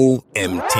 OMT.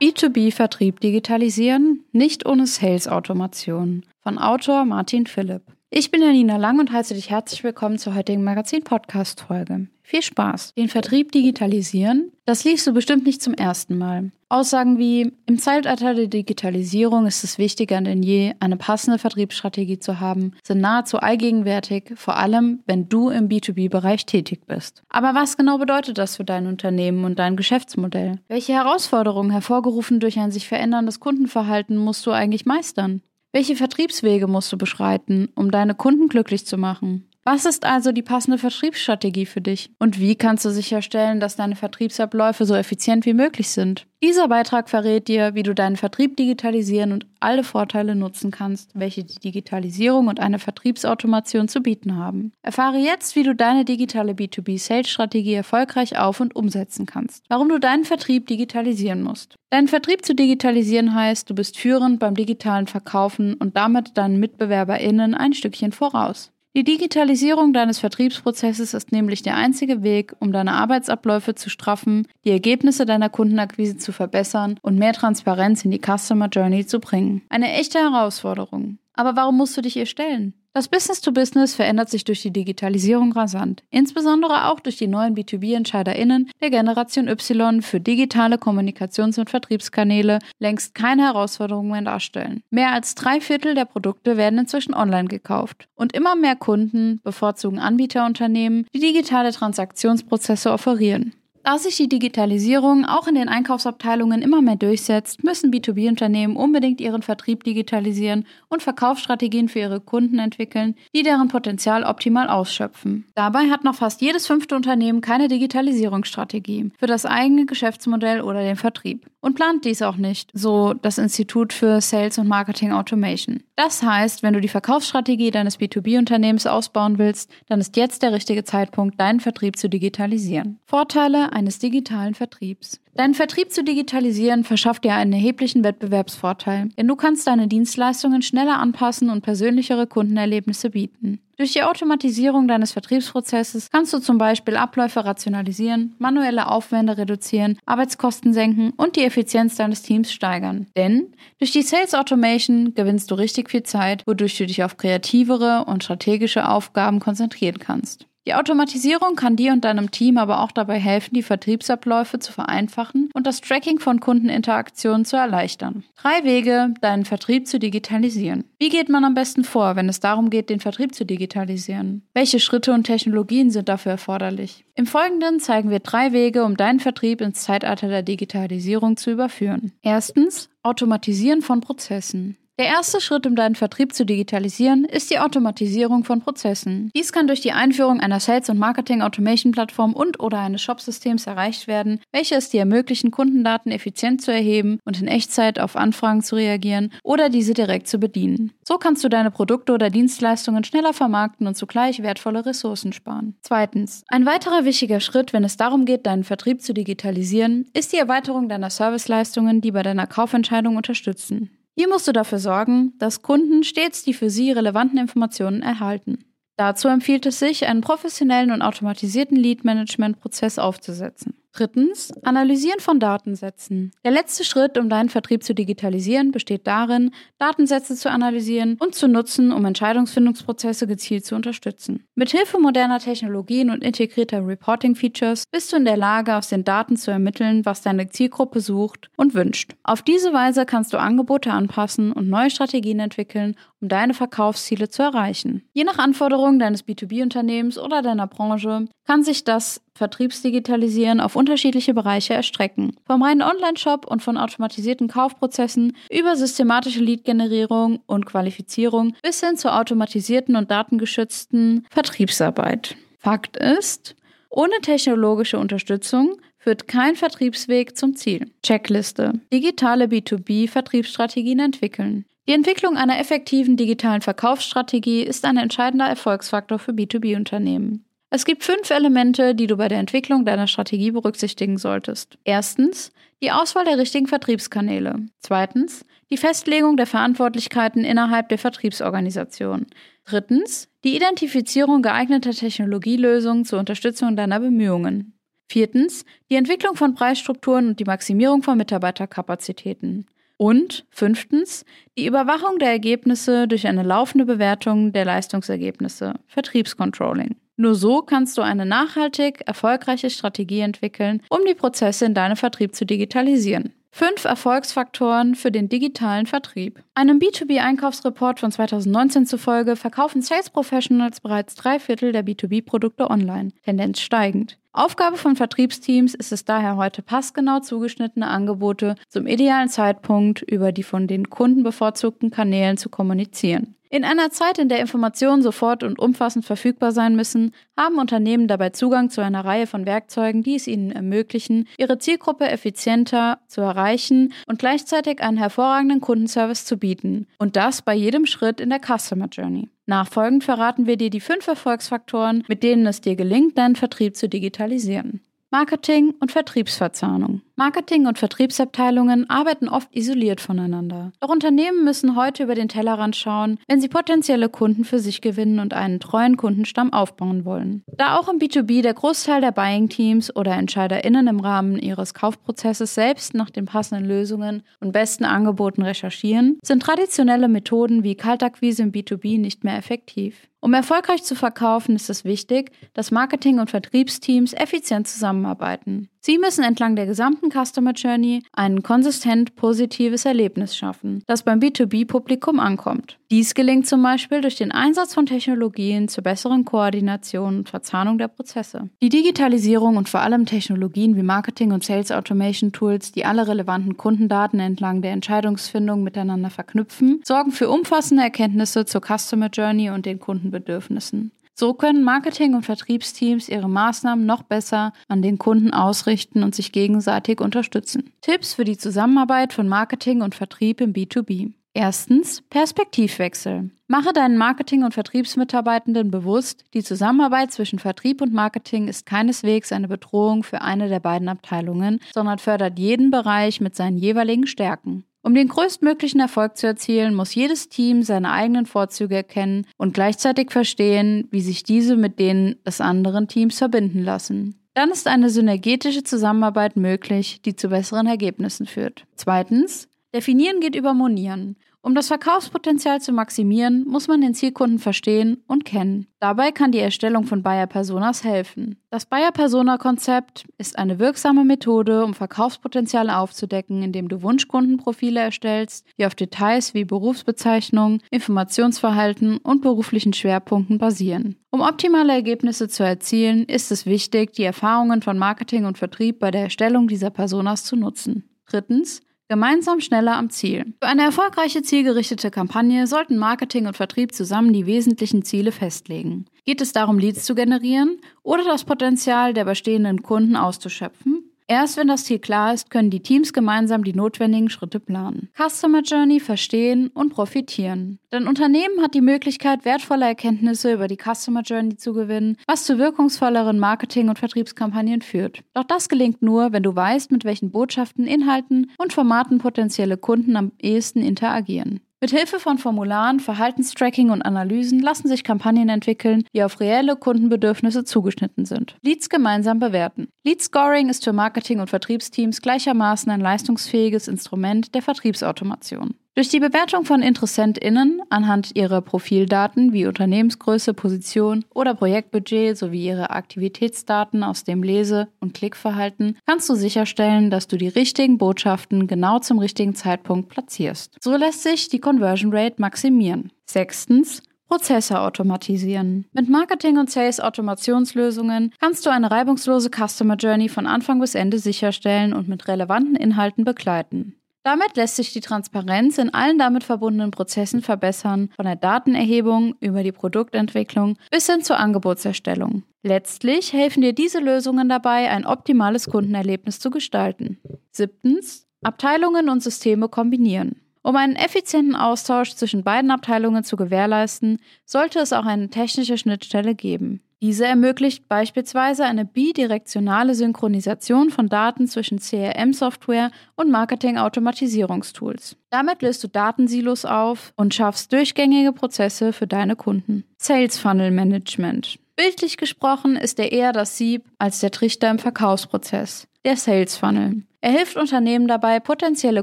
B2B-Vertrieb digitalisieren, nicht ohne Sales-Automation. Von Autor Martin Philipp. Ich bin Janina Lang und heiße dich herzlich willkommen zur heutigen Magazin-Podcast-Folge. Viel Spaß. Den Vertrieb digitalisieren, das liest du bestimmt nicht zum ersten Mal. Aussagen wie, im Zeitalter der Digitalisierung ist es wichtiger denn je, eine passende Vertriebsstrategie zu haben, sind nahezu allgegenwärtig, vor allem wenn du im B2B-Bereich tätig bist. Aber was genau bedeutet das für dein Unternehmen und dein Geschäftsmodell? Welche Herausforderungen, hervorgerufen durch ein sich veränderndes Kundenverhalten, musst du eigentlich meistern? Welche Vertriebswege musst du beschreiten, um deine Kunden glücklich zu machen? Was ist also die passende Vertriebsstrategie für dich? Und wie kannst du sicherstellen, dass deine Vertriebsabläufe so effizient wie möglich sind? Dieser Beitrag verrät dir, wie du deinen Vertrieb digitalisieren und alle Vorteile nutzen kannst, welche die Digitalisierung und eine Vertriebsautomation zu bieten haben. Erfahre jetzt, wie du deine digitale B2B-Sales-Strategie erfolgreich auf- und umsetzen kannst. Warum du deinen Vertrieb digitalisieren musst. Deinen Vertrieb zu digitalisieren heißt, du bist führend beim digitalen Verkaufen und damit deinen MitbewerberInnen ein Stückchen voraus. Die Digitalisierung deines Vertriebsprozesses ist nämlich der einzige Weg, um deine Arbeitsabläufe zu straffen, die Ergebnisse deiner Kundenakquise zu verbessern und mehr Transparenz in die Customer Journey zu bringen. Eine echte Herausforderung. Aber warum musst du dich ihr stellen? Das Business-to-Business verändert sich durch die Digitalisierung rasant, insbesondere auch durch die neuen B2B-EntscheiderInnen der Generation Y für digitale Kommunikations- und Vertriebskanäle längst keine Herausforderung mehr darstellen. Mehr als drei Viertel der Produkte werden inzwischen online gekauft und immer mehr Kunden bevorzugen Anbieterunternehmen, die digitale Transaktionsprozesse offerieren. Da sich die Digitalisierung auch in den Einkaufsabteilungen immer mehr durchsetzt, müssen B2B-Unternehmen unbedingt ihren Vertrieb digitalisieren und Verkaufsstrategien für ihre Kunden entwickeln, die deren Potenzial optimal ausschöpfen. Dabei hat noch fast jedes fünfte Unternehmen keine Digitalisierungsstrategie für das eigene Geschäftsmodell oder den Vertrieb und plant dies auch nicht, so das Institut für Sales und Marketing Automation. Das heißt, wenn du die Verkaufsstrategie deines B2B-Unternehmens ausbauen willst, dann ist jetzt der richtige Zeitpunkt, deinen Vertrieb zu digitalisieren. Vorteile eines digitalen Vertriebs. Deinen Vertrieb zu digitalisieren verschafft dir einen erheblichen Wettbewerbsvorteil, denn du kannst deine Dienstleistungen schneller anpassen und persönlichere Kundenerlebnisse bieten. Durch die Automatisierung deines Vertriebsprozesses kannst du zum Beispiel Abläufe rationalisieren, manuelle Aufwände reduzieren, Arbeitskosten senken und die Effizienz deines Teams steigern. Denn durch die Sales Automation gewinnst du richtig viel Zeit, wodurch du dich auf kreativere und strategische Aufgaben konzentrieren kannst. Die Automatisierung kann dir und deinem Team aber auch dabei helfen, die Vertriebsabläufe zu vereinfachen und das Tracking von Kundeninteraktionen zu erleichtern. Drei Wege, deinen Vertrieb zu digitalisieren. Wie geht man am besten vor, wenn es darum geht, den Vertrieb zu digitalisieren? Welche Schritte und Technologien sind dafür erforderlich? Im Folgenden zeigen wir drei Wege, um deinen Vertrieb ins Zeitalter der Digitalisierung zu überführen. Erstens, Automatisieren von Prozessen. Der erste Schritt, um deinen Vertrieb zu digitalisieren, ist die Automatisierung von Prozessen. Dies kann durch die Einführung einer Sales- und Marketing-Automation-Plattform und/oder eines Shop-Systems erreicht werden, welche es dir ermöglichen, Kundendaten effizient zu erheben und in Echtzeit auf Anfragen zu reagieren oder diese direkt zu bedienen. So kannst du deine Produkte oder Dienstleistungen schneller vermarkten und zugleich wertvolle Ressourcen sparen. Zweitens. Ein weiterer wichtiger Schritt, wenn es darum geht, deinen Vertrieb zu digitalisieren, ist die Erweiterung deiner Serviceleistungen, die bei deiner Kaufentscheidung unterstützen. Hier musst du dafür sorgen, dass Kunden stets die für sie relevanten Informationen erhalten. Dazu empfiehlt es sich, einen professionellen und automatisierten Lead-Management-Prozess aufzusetzen. Drittens, Analysieren von Datensätzen. Der letzte Schritt, um deinen Vertrieb zu digitalisieren, besteht darin, Datensätze zu analysieren und zu nutzen, um Entscheidungsfindungsprozesse gezielt zu unterstützen. Mithilfe moderner Technologien und integrierter Reporting-Features bist du in der Lage, aus den Daten zu ermitteln, was deine Zielgruppe sucht und wünscht. Auf diese Weise kannst du Angebote anpassen und neue Strategien entwickeln, um deine Verkaufsziele zu erreichen. Je nach Anforderungen deines B2B-Unternehmens oder deiner Branche kann sich das Vertriebsdigitalisieren auf unterschiedliche Bereiche erstrecken. Vom reinen Online-Shop und von automatisierten Kaufprozessen über systematische Lead-Generierung und Qualifizierung bis hin zur automatisierten und datengeschützten Vertriebsarbeit. Fakt ist, ohne technologische Unterstützung führt kein Vertriebsweg zum Ziel. Checkliste. Digitale B2B-Vertriebsstrategien entwickeln. Die Entwicklung einer effektiven digitalen Verkaufsstrategie ist ein entscheidender Erfolgsfaktor für B2B-Unternehmen. Es gibt fünf Elemente, die du bei der Entwicklung deiner Strategie berücksichtigen solltest. Erstens, die Auswahl der richtigen Vertriebskanäle. Zweitens, die Festlegung der Verantwortlichkeiten innerhalb der Vertriebsorganisation. Drittens, die Identifizierung geeigneter Technologielösungen zur Unterstützung deiner Bemühungen. Viertens, die Entwicklung von Preisstrukturen und die Maximierung von Mitarbeiterkapazitäten. Und fünftens, die Überwachung der Ergebnisse durch eine laufende Bewertung der Leistungsergebnisse, Vertriebscontrolling. Nur so kannst du eine nachhaltig erfolgreiche Strategie entwickeln, um die Prozesse in deinem Vertrieb zu digitalisieren. Fünf Erfolgsfaktoren für den digitalen Vertrieb. Einem B2B-Einkaufsreport von 2019 zufolge verkaufen Sales Professionals bereits drei Viertel der B2B-Produkte online, Tendenz steigend. Aufgabe von Vertriebsteams ist es daher heute passgenau zugeschnittene Angebote zum idealen Zeitpunkt über die von den Kunden bevorzugten Kanälen zu kommunizieren. In einer Zeit, in der Informationen sofort und umfassend verfügbar sein müssen, haben Unternehmen dabei Zugang zu einer Reihe von Werkzeugen, die es ihnen ermöglichen, ihre Zielgruppe effizienter zu erreichen und gleichzeitig einen hervorragenden Kundenservice zu bieten. Und das bei jedem Schritt in der Customer Journey. Nachfolgend verraten wir dir die fünf Erfolgsfaktoren, mit denen es dir gelingt, deinen Vertrieb zu digitalisieren. Marketing und Vertriebsverzahnung. Marketing- und Vertriebsabteilungen arbeiten oft isoliert voneinander. Doch Unternehmen müssen heute über den Tellerrand schauen, wenn sie potenzielle Kunden für sich gewinnen und einen treuen Kundenstamm aufbauen wollen. Da auch im B2B der Großteil der Buying-Teams oder EntscheiderInnen im Rahmen ihres Kaufprozesses selbst nach den passenden Lösungen und besten Angeboten recherchieren, sind traditionelle Methoden wie Kaltakquise im B2B nicht mehr effektiv. Um erfolgreich zu verkaufen, ist es wichtig, dass Marketing- und Vertriebsteams effizient zusammenarbeiten. Sie müssen entlang der gesamten Customer Journey ein konsistent positives Erlebnis schaffen, das beim B2B-Publikum ankommt. Dies gelingt zum Beispiel durch den Einsatz von Technologien zur besseren Koordination und Verzahnung der Prozesse. Die Digitalisierung und vor allem Technologien wie Marketing- und Sales Automation Tools, die alle relevanten Kundendaten entlang der Entscheidungsfindung miteinander verknüpfen, sorgen für umfassende Erkenntnisse zur Customer Journey und den Kundenbedürfnissen. So können Marketing- und Vertriebsteams ihre Maßnahmen noch besser an den Kunden ausrichten und sich gegenseitig unterstützen. Tipps für die Zusammenarbeit von Marketing und Vertrieb im B2B. Erstens Perspektivwechsel. Mache deinen Marketing- und Vertriebsmitarbeitenden bewusst, die Zusammenarbeit zwischen Vertrieb und Marketing ist keineswegs eine Bedrohung für eine der beiden Abteilungen, sondern fördert jeden Bereich mit seinen jeweiligen Stärken. Um den größtmöglichen Erfolg zu erzielen, muss jedes Team seine eigenen Vorzüge erkennen und gleichzeitig verstehen, wie sich diese mit denen des anderen Teams verbinden lassen. Dann ist eine synergetische Zusammenarbeit möglich, die zu besseren Ergebnissen führt. Zweitens, definieren geht über Monieren. Um das Verkaufspotenzial zu maximieren, muss man den Zielkunden verstehen und kennen. Dabei kann die Erstellung von Buyer Personas helfen. Das Buyer Persona Konzept ist eine wirksame Methode, um Verkaufspotenzial aufzudecken, indem du Wunschkundenprofile erstellst, die auf Details wie Berufsbezeichnung, Informationsverhalten und beruflichen Schwerpunkten basieren. Um optimale Ergebnisse zu erzielen, ist es wichtig, die Erfahrungen von Marketing und Vertrieb bei der Erstellung dieser Personas zu nutzen. Drittens, Gemeinsam schneller am Ziel. Für eine erfolgreiche zielgerichtete Kampagne sollten Marketing und Vertrieb zusammen die wesentlichen Ziele festlegen. Geht es darum, Leads zu generieren oder das Potenzial der bestehenden Kunden auszuschöpfen? Erst wenn das Ziel klar ist, können die Teams gemeinsam die notwendigen Schritte planen. Customer Journey verstehen und profitieren. Dein Unternehmen hat die Möglichkeit, wertvolle Erkenntnisse über die Customer Journey zu gewinnen, was zu wirkungsvolleren Marketing- und Vertriebskampagnen führt. Doch das gelingt nur, wenn du weißt, mit welchen Botschaften, Inhalten und Formaten potenzielle Kunden am ehesten interagieren. Mit Hilfe von Formularen, Verhaltenstracking und Analysen lassen sich Kampagnen entwickeln, die auf reelle Kundenbedürfnisse zugeschnitten sind. Leads gemeinsam bewerten. Lead Scoring ist für Marketing- und Vertriebsteams gleichermaßen ein leistungsfähiges Instrument der Vertriebsautomation. Durch die Bewertung von InteressentInnen anhand ihrer Profildaten wie Unternehmensgröße, Position oder Projektbudget sowie ihre Aktivitätsdaten aus dem Lese- und Klickverhalten kannst du sicherstellen, dass du die richtigen Botschaften genau zum richtigen Zeitpunkt platzierst. So lässt sich die Conversion Rate maximieren. Sechstens, Prozesse automatisieren. Mit Marketing- und Sales-Automationslösungen kannst du eine reibungslose Customer Journey von Anfang bis Ende sicherstellen und mit relevanten Inhalten begleiten. Damit lässt sich die Transparenz in allen damit verbundenen Prozessen verbessern, von der Datenerhebung über die Produktentwicklung bis hin zur Angebotserstellung. Letztlich helfen dir diese Lösungen dabei, ein optimales Kundenerlebnis zu gestalten. Siebtens, Abteilungen und Systeme kombinieren. Um einen effizienten Austausch zwischen beiden Abteilungen zu gewährleisten, sollte es auch eine technische Schnittstelle geben. Diese ermöglicht beispielsweise eine bidirektionale Synchronisation von Daten zwischen CRM-Software und Marketing-Automatisierungstools. Damit löst du Datensilos auf und schaffst durchgängige Prozesse für deine Kunden. Sales Funnel Management. Bildlich gesprochen ist er eher das Sieb als der Trichter im Verkaufsprozess, der Sales Funnel. Er hilft Unternehmen dabei, potenzielle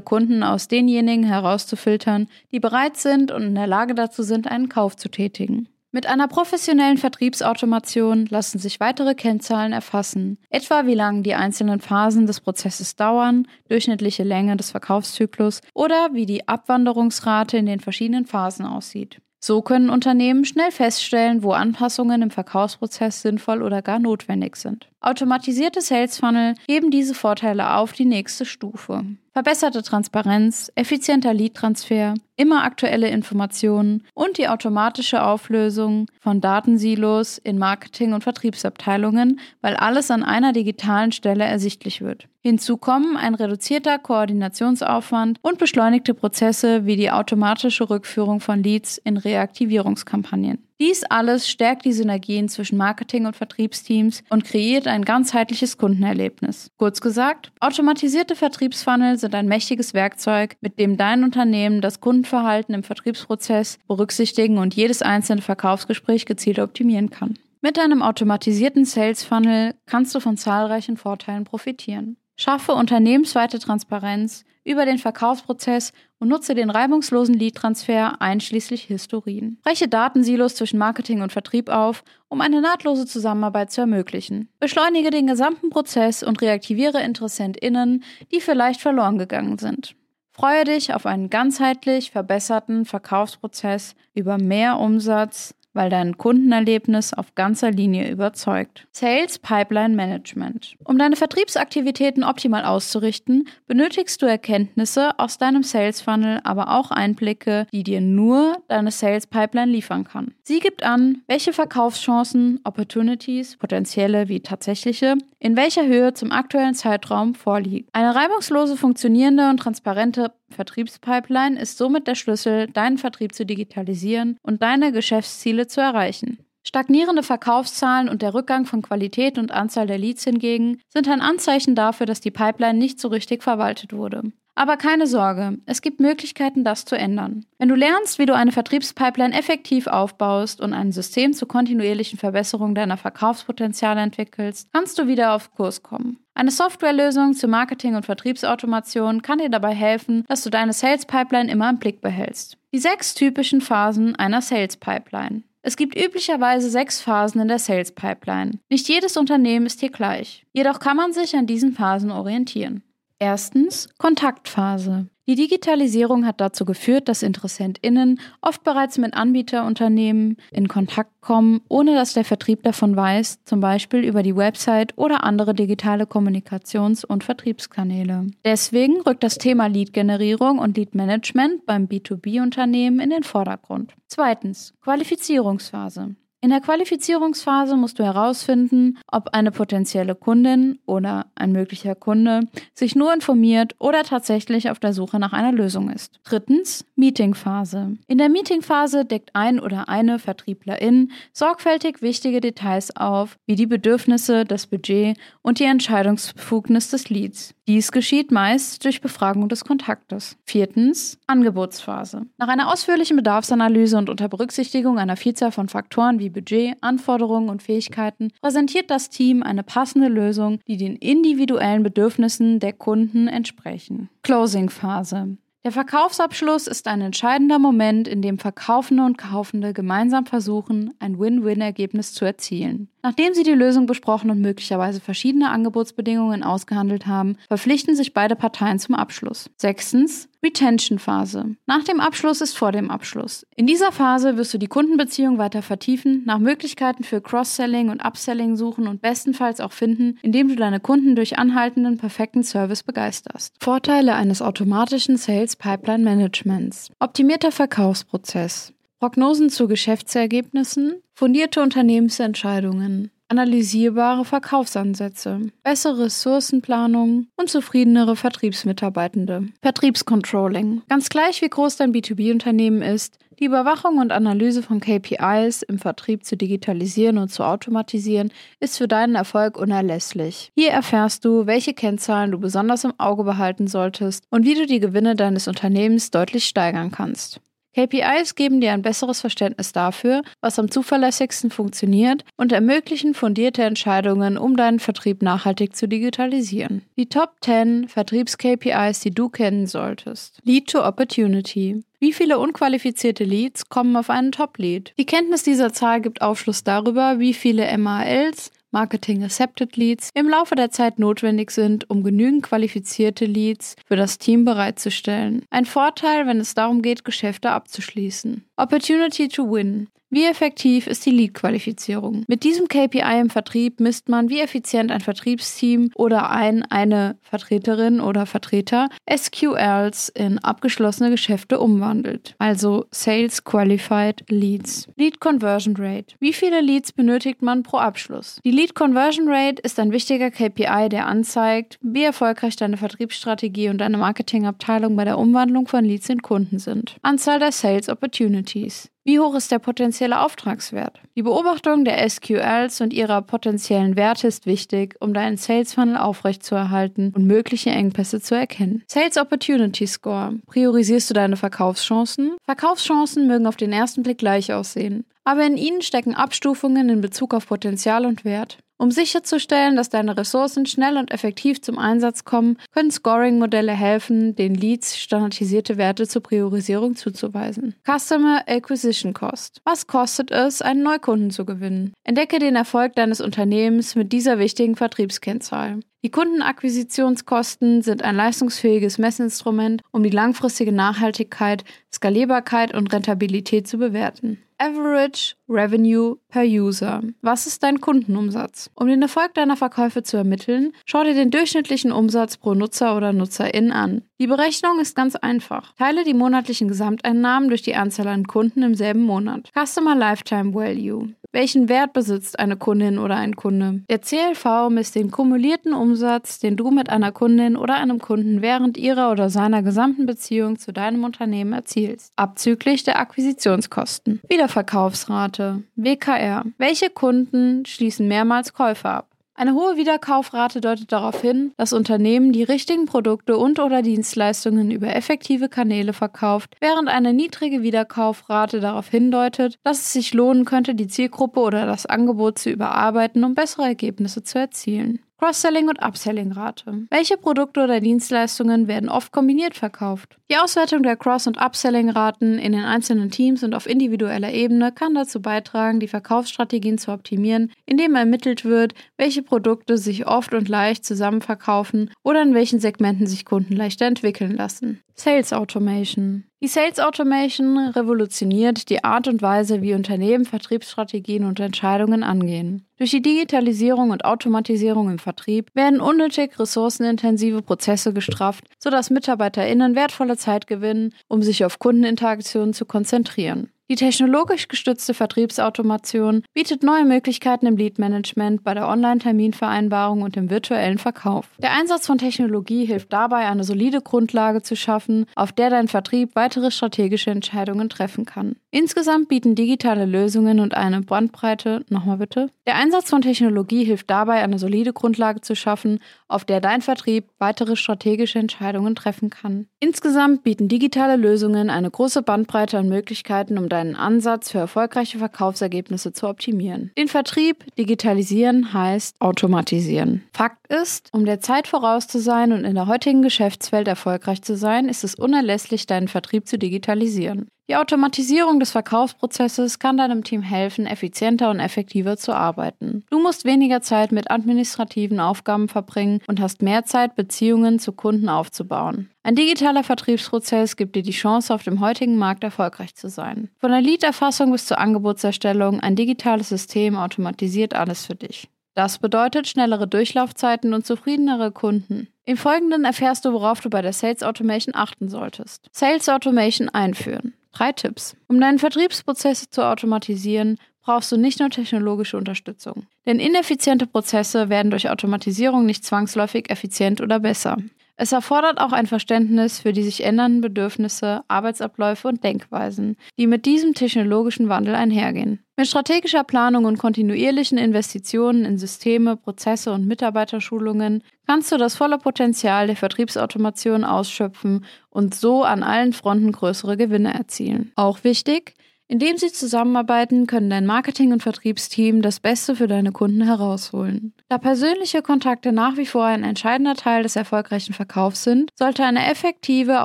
Kunden aus denjenigen herauszufiltern, die bereit sind und in der Lage dazu sind, einen Kauf zu tätigen. Mit einer professionellen Vertriebsautomation lassen sich weitere Kennzahlen erfassen, etwa wie lange die einzelnen Phasen des Prozesses dauern, durchschnittliche Länge des Verkaufszyklus oder wie die Abwanderungsrate in den verschiedenen Phasen aussieht. So können Unternehmen schnell feststellen, wo Anpassungen im Verkaufsprozess sinnvoll oder gar notwendig sind. Automatisierte Sales Funnel heben diese Vorteile auf die nächste Stufe. Verbesserte Transparenz, effizienter Lead-Transfer, immer aktuelle Informationen und die automatische Auflösung von Datensilos in Marketing- und Vertriebsabteilungen, weil alles an einer digitalen Stelle ersichtlich wird. Hinzu kommen ein reduzierter Koordinationsaufwand und beschleunigte Prozesse wie die automatische Rückführung von Leads in Reaktivierungskampagnen. Dies alles stärkt die Synergien zwischen Marketing- und Vertriebsteams und kreiert ein ganzheitliches Kundenerlebnis. Kurz gesagt, automatisierte Vertriebsfunnel sind ein mächtiges Werkzeug, mit dem dein Unternehmen das Kundenverhalten im Vertriebsprozess berücksichtigen und jedes einzelne Verkaufsgespräch gezielt optimieren kann. Mit einem automatisierten Sales Funnel kannst du von zahlreichen Vorteilen profitieren. Schaffe unternehmensweite Transparenz über den Verkaufsprozess und nutze den reibungslosen Lead-Transfer einschließlich Historien. Breche Datensilos zwischen Marketing und Vertrieb auf, um eine nahtlose Zusammenarbeit zu ermöglichen. Beschleunige den gesamten Prozess und reaktiviere InteressentInnen, die vielleicht verloren gegangen sind. Freue dich auf einen ganzheitlich verbesserten Verkaufsprozess über mehr Umsatz, weil dein Kundenerlebnis auf ganzer Linie überzeugt. Sales Pipeline Management. Um deine Vertriebsaktivitäten optimal auszurichten, benötigst du Erkenntnisse aus deinem Sales Funnel, aber auch Einblicke, die dir nur deine Sales Pipeline liefern kann. Sie gibt an, welche Verkaufschancen, Opportunities, potenzielle wie tatsächliche, in welcher Höhe zum aktuellen Zeitraum vorliegen. Eine reibungslose, funktionierende und transparente Vertriebspipeline ist somit der Schlüssel, deinen Vertrieb zu digitalisieren und deine Geschäftsziele zu erreichen. Stagnierende Verkaufszahlen und der Rückgang von Qualität und Anzahl der Leads hingegen sind ein Anzeichen dafür, dass die Pipeline nicht so richtig verwaltet wurde. Aber keine Sorge, es gibt Möglichkeiten, das zu ändern. Wenn du lernst, wie du eine Vertriebspipeline effektiv aufbaust und ein System zur kontinuierlichen Verbesserung deiner Verkaufspotenziale entwickelst, kannst du wieder auf Kurs kommen. Eine Softwarelösung zur Marketing- und Vertriebsautomation kann dir dabei helfen, dass du deine Sales Pipeline immer im Blick behältst. Die sechs typischen Phasen einer Sales Pipeline. Es gibt üblicherweise sechs Phasen in der Sales Pipeline. Nicht jedes Unternehmen ist hier gleich. Jedoch kann man sich an diesen Phasen orientieren. Erstens Kontaktphase. Die Digitalisierung hat dazu geführt, dass InteressentInnen oft bereits mit Anbieterunternehmen in Kontakt kommen, ohne dass der Vertrieb davon weiß, zum Beispiel über die Website oder andere digitale Kommunikations- und Vertriebskanäle. Deswegen rückt das Thema Lead-Generierung und Lead-Management beim B2B-Unternehmen in den Vordergrund. Zweitens Qualifizierungsphase. In der Qualifizierungsphase musst du herausfinden, ob eine potenzielle Kundin oder ein möglicher Kunde sich nur informiert oder tatsächlich auf der Suche nach einer Lösung ist. Drittens, Meetingphase. In der Meetingphase deckt ein oder eine Vertrieblerin sorgfältig wichtige Details auf, wie die Bedürfnisse, das Budget und die Entscheidungsbefugnis des Leads. Dies geschieht meist durch Befragung des Kontaktes. Viertens, Angebotsphase. Nach einer ausführlichen Bedarfsanalyse und unter Berücksichtigung einer Vielzahl von Faktoren wie Budget, Anforderungen und Fähigkeiten präsentiert das Team eine passende Lösung, die den individuellen Bedürfnissen der Kunden entsprechen. Closing-Phase. Der Verkaufsabschluss ist ein entscheidender Moment, in dem Verkaufende und Kaufende gemeinsam versuchen, ein Win-Win-Ergebnis zu erzielen. Nachdem sie die Lösung besprochen und möglicherweise verschiedene Angebotsbedingungen ausgehandelt haben, verpflichten sich beide Parteien zum Abschluss. Sechstens, Retention-Phase. Nach dem Abschluss ist vor dem Abschluss. In dieser Phase wirst du die Kundenbeziehung weiter vertiefen, nach Möglichkeiten für Cross-Selling und Upselling suchen und bestenfalls auch finden, indem du deine Kunden durch anhaltenden, perfekten Service begeisterst. Vorteile eines automatischen Sales Pipeline Managements. Optimierter Verkaufsprozess. Prognosen zu Geschäftsergebnissen, fundierte Unternehmensentscheidungen, analysierbare Verkaufsansätze, bessere Ressourcenplanung und zufriedenere Vertriebsmitarbeitende. Vertriebscontrolling. Ganz gleich wie groß dein B2B-Unternehmen ist, die Überwachung und Analyse von KPIs im Vertrieb zu digitalisieren und zu automatisieren, ist für deinen Erfolg unerlässlich. Hier erfährst du, welche Kennzahlen du besonders im Auge behalten solltest und wie du die Gewinne deines Unternehmens deutlich steigern kannst. KPIs geben dir ein besseres Verständnis dafür, was am zuverlässigsten funktioniert und ermöglichen fundierte Entscheidungen, um deinen Vertrieb nachhaltig zu digitalisieren. Die Top 10 Vertriebs-KPIs, die du kennen solltest. Lead to Opportunity. Wie viele unqualifizierte Leads kommen auf einen Top-Lead? Die Kenntnis dieser Zahl gibt Aufschluss darüber, wie viele MALs, Marketing Accepted Leads, im Laufe der Zeit notwendig sind, um genügend qualifizierte Leads für das Team bereitzustellen. Ein Vorteil, wenn es darum geht, Geschäfte abzuschließen. Opportunity to Win. Wie effektiv ist die Lead-Qualifizierung? Mit diesem KPI im Vertrieb misst man, wie effizient ein Vertriebsteam oder ein, eine Vertreterin oder Vertreter SQLs in abgeschlossene Geschäfte umwandelt, also Sales Qualified Leads. Lead Conversion Rate. Wie viele Leads benötigt man pro Abschluss? Die Lead Conversion Rate ist ein wichtiger KPI, der anzeigt, wie erfolgreich deine Vertriebsstrategie und deine Marketingabteilung bei der Umwandlung von Leads in Kunden sind. Anzahl der Sales Opportunities. Wie hoch ist der potenzielle Auftragswert? Die Beobachtung der SQLs und ihrer potenziellen Werte ist wichtig, um deinen Sales Funnel aufrechtzuerhalten und mögliche Engpässe zu erkennen. Sales Opportunity Score. Priorisierst du deine Verkaufschancen? Verkaufschancen mögen auf den ersten Blick gleich aussehen, aber in ihnen stecken Abstufungen in Bezug auf Potenzial und Wert. Um sicherzustellen, dass deine Ressourcen schnell und effektiv zum Einsatz kommen, können Scoring-Modelle helfen, den Leads standardisierte Werte zur Priorisierung zuzuweisen. Customer Acquisition Cost. Was kostet es, einen Neukunden zu gewinnen? Entdecke den Erfolg deines Unternehmens mit dieser wichtigen Vertriebskennzahl. Die Kundenakquisitionskosten sind ein leistungsfähiges Messinstrument, um die langfristige Nachhaltigkeit, Skalierbarkeit und Rentabilität zu bewerten. Average Revenue per User. Was ist dein Kundenumsatz? Um den Erfolg deiner Verkäufe zu ermitteln, schau dir den durchschnittlichen Umsatz pro Nutzer oder Nutzerin an. Die Berechnung ist ganz einfach. Teile die monatlichen Gesamteinnahmen durch die Anzahl an Kunden im selben Monat. Customer Lifetime Value. Welchen Wert besitzt eine Kundin oder ein Kunde? Der CLV misst den kumulierten Umsatz, den du mit einer Kundin oder einem Kunden während ihrer oder seiner gesamten Beziehung zu deinem Unternehmen erzielst, abzüglich der Akquisitionskosten. Wiederverkaufsrate, WKR. Welche Kunden schließen mehrmals Käufe ab? Eine hohe Wiederkaufrate deutet darauf hin, dass Unternehmen die richtigen Produkte und/oder Dienstleistungen über effektive Kanäle verkauft, während eine niedrige Wiederkaufrate darauf hindeutet, dass es sich lohnen könnte, die Zielgruppe oder das Angebot zu überarbeiten, um bessere Ergebnisse zu erzielen. Cross-Selling und Upselling-Rate. Welche Produkte oder Dienstleistungen werden oft kombiniert verkauft? Die Auswertung der Cross- und Upselling-Raten in den einzelnen Teams und auf individueller Ebene kann dazu beitragen, die Verkaufsstrategien zu optimieren, indem ermittelt wird, welche Produkte sich oft und leicht zusammen verkaufen oder in welchen Segmenten sich Kunden leichter entwickeln lassen. Sales Automation. Die Sales Automation revolutioniert die Art und Weise, wie Unternehmen Vertriebsstrategien und Entscheidungen angehen. Durch die Digitalisierung und Automatisierung im Vertrieb werden unnötig ressourcenintensive Prozesse gestrafft, sodass MitarbeiterInnen wertvolle Zeit gewinnen, um sich auf Kundeninteraktionen zu konzentrieren. Die technologisch gestützte Vertriebsautomation bietet neue Möglichkeiten im Lead-Management, bei der Online-Terminvereinbarung und im virtuellen Verkauf. Der Einsatz von Technologie hilft dabei, eine solide Grundlage zu schaffen, auf der dein Vertrieb weitere strategische Entscheidungen treffen kann. Insgesamt bieten digitale Lösungen und eine Bandbreite, nochmal bitte. Der Einsatz von Technologie hilft dabei, eine solide Grundlage zu schaffen, auf der dein Vertrieb weitere strategische Entscheidungen treffen kann. Insgesamt bieten digitale Lösungen eine große Bandbreite an Möglichkeiten, um dein deinen Ansatz für erfolgreiche Verkaufsergebnisse zu optimieren. Den Vertrieb digitalisieren heißt automatisieren. Fakt ist, um der Zeit voraus zu sein und in der heutigen Geschäftswelt erfolgreich zu sein, ist es unerlässlich, deinen Vertrieb zu digitalisieren. Die Automatisierung des Verkaufsprozesses kann deinem Team helfen, effizienter und effektiver zu arbeiten. Du musst weniger Zeit mit administrativen Aufgaben verbringen und hast mehr Zeit, Beziehungen zu Kunden aufzubauen. Ein digitaler Vertriebsprozess gibt dir die Chance, auf dem heutigen Markt erfolgreich zu sein. Von der Lead-Erfassung bis zur Angebotserstellung, ein digitales System automatisiert alles für dich. Das bedeutet schnellere Durchlaufzeiten und zufriedenere Kunden. Im Folgenden erfährst du, worauf du bei der Sales Automation achten solltest. Sales Automation einführen. Drei Tipps. Um deine Vertriebsprozesse zu automatisieren, brauchst du nicht nur technologische Unterstützung. Denn ineffiziente Prozesse werden durch Automatisierung nicht zwangsläufig effizient oder besser. Es erfordert auch ein Verständnis für die sich ändernden Bedürfnisse, Arbeitsabläufe und Denkweisen, die mit diesem technologischen Wandel einhergehen. Mit strategischer Planung und kontinuierlichen Investitionen in Systeme, Prozesse und Mitarbeiterschulungen kannst du das volle Potenzial der Vertriebsautomation ausschöpfen und so an allen Fronten größere Gewinne erzielen. Auch wichtig, indem sie zusammenarbeiten, können dein Marketing- und Vertriebsteam das Beste für deine Kunden herausholen. Da persönliche Kontakte nach wie vor ein entscheidender Teil des erfolgreichen Verkaufs sind, sollte eine effektive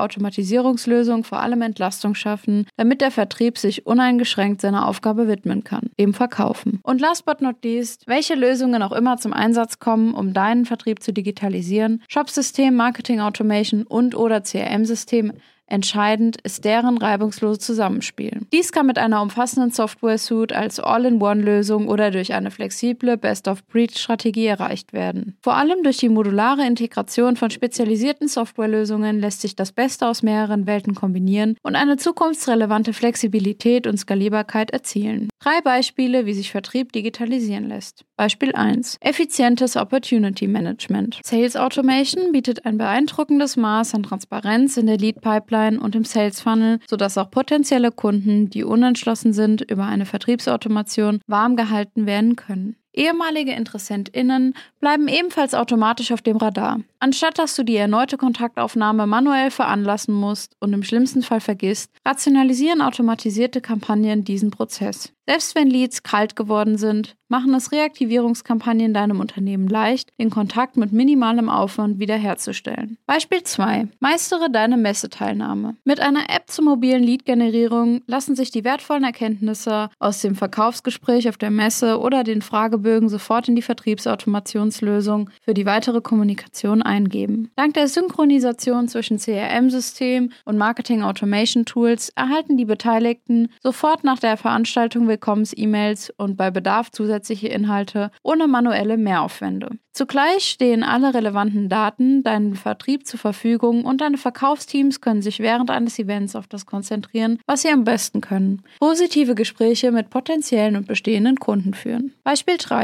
Automatisierungslösung vor allem Entlastung schaffen, damit der Vertrieb sich uneingeschränkt seiner Aufgabe widmen kann, dem Verkaufen. Und last but not least, welche Lösungen auch immer zum Einsatz kommen, um deinen Vertrieb zu digitalisieren, Shopsystem, Marketing Automation und oder CRM-System Entscheidend ist deren reibungslose Zusammenspiel. Dies kann mit einer umfassenden Software-Suite als All-in-One-Lösung oder durch eine flexible Best-of-Breed-Strategie erreicht werden. Vor allem durch die modulare Integration von spezialisierten Softwarelösungen lässt sich das Beste aus mehreren Welten kombinieren und eine zukunftsrelevante Flexibilität und Skalierbarkeit erzielen. Drei Beispiele, wie sich Vertrieb digitalisieren lässt. Beispiel 1. Effizientes Opportunity Management. Sales Automation bietet ein beeindruckendes Maß an Transparenz in der Lead Pipeline und im Sales Funnel, sodass auch potenzielle Kunden, die unentschlossen sind über eine Vertriebsautomation, warm gehalten werden können. Ehemalige InteressentInnen bleiben ebenfalls automatisch auf dem Radar. Anstatt dass du die erneute Kontaktaufnahme manuell veranlassen musst und im schlimmsten Fall vergisst, rationalisieren automatisierte Kampagnen diesen Prozess. Selbst wenn Leads kalt geworden sind, machen es Reaktivierungskampagnen deinem Unternehmen leicht, den Kontakt mit minimalem Aufwand wiederherzustellen. Beispiel 2. Meistere deine Messeteilnahme. Mit einer App zur mobilen Lead-Generierung lassen sich die wertvollen Erkenntnisse aus dem Verkaufsgespräch auf der Messe oder den Fragebögen sofort in die Vertriebsautomationslösung für die weitere Kommunikation eingeben. Dank der Synchronisation zwischen CRM-System und Marketing-Automation-Tools erhalten die Beteiligten sofort nach der Veranstaltung Willkommens-E-Mails und bei Bedarf zusätzliche Inhalte ohne manuelle Mehraufwände. Zugleich stehen alle relevanten Daten deinem Vertrieb zur Verfügung und deine Verkaufsteams können sich während eines Events auf das konzentrieren, was sie am besten können. Positive Gespräche mit potenziellen und bestehenden Kunden führen. Beispiel 3.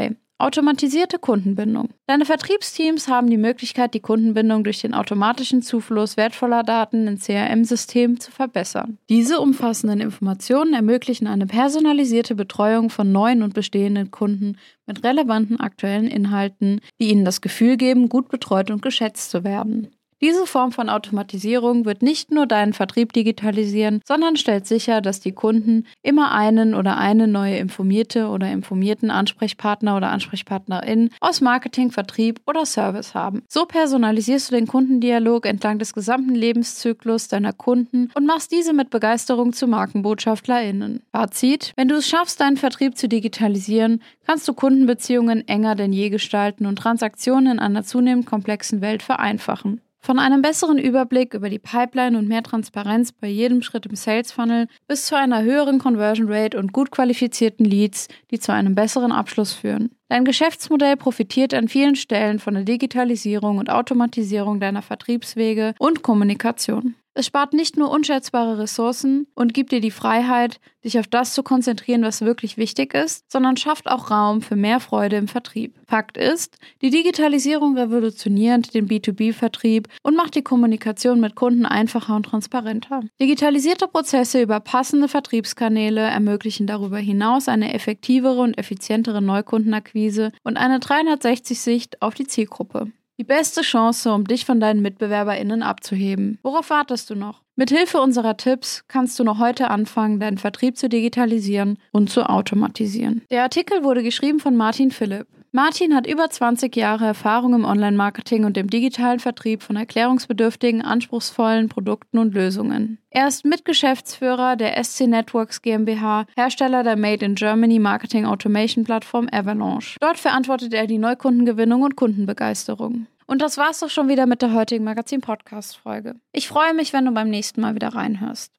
Automatisierte Kundenbindung. Deine Vertriebsteams haben die Möglichkeit, die Kundenbindung durch den automatischen Zufluss wertvoller Daten in CRM-Systemen zu verbessern. Diese umfassenden Informationen ermöglichen eine personalisierte Betreuung von neuen und bestehenden Kunden mit relevanten aktuellen Inhalten, die ihnen das Gefühl geben, gut betreut und geschätzt zu werden. Diese Form von Automatisierung wird nicht nur deinen Vertrieb digitalisieren, sondern stellt sicher, dass die Kunden immer einen oder eine neue informierte oder informierten Ansprechpartner oder Ansprechpartnerin aus Marketing, Vertrieb oder Service haben. So personalisierst du den Kundendialog entlang des gesamten Lebenszyklus deiner Kunden und machst diese mit Begeisterung zu MarkenbotschafterInnen. Fazit: Wenn du es schaffst, deinen Vertrieb zu digitalisieren, kannst du Kundenbeziehungen enger denn je gestalten und Transaktionen in einer zunehmend komplexen Welt vereinfachen. Von einem besseren Überblick über die Pipeline und mehr Transparenz bei jedem Schritt im Sales Funnel bis zu einer höheren Conversion Rate und gut qualifizierten Leads, die zu einem besseren Abschluss führen. Dein Geschäftsmodell profitiert an vielen Stellen von der Digitalisierung und Automatisierung deiner Vertriebswege und Kommunikation. Es spart nicht nur unschätzbare Ressourcen und gibt dir die Freiheit, dich auf das zu konzentrieren, was wirklich wichtig ist, sondern schafft auch Raum für mehr Freude im Vertrieb. Fakt ist, die Digitalisierung revolutioniert den B2B-Vertrieb und macht die Kommunikation mit Kunden einfacher und transparenter. Digitalisierte Prozesse über passende Vertriebskanäle ermöglichen darüber hinaus eine effektivere und effizientere Neukundenakquise und eine 360-Sicht auf die Zielgruppe. Die beste Chance, um dich von deinen MitbewerberInnen abzuheben. Worauf wartest du noch? Mit Hilfe unserer Tipps kannst du noch heute anfangen, deinen Vertrieb zu digitalisieren und zu automatisieren. Der Artikel wurde geschrieben von Martin Philipp. Martin hat über 20 Jahre Erfahrung im Online-Marketing und dem digitalen Vertrieb von erklärungsbedürftigen, anspruchsvollen Produkten und Lösungen. Er ist Mitgeschäftsführer der SC Networks GmbH, Hersteller der Made in Germany Marketing Automation Plattform Avalanche. Dort verantwortet er die Neukundengewinnung und Kundenbegeisterung. Und das war's doch schon wieder mit der heutigen Magazin-Podcast-Folge. Ich freue mich, wenn du beim nächsten Mal wieder reinhörst.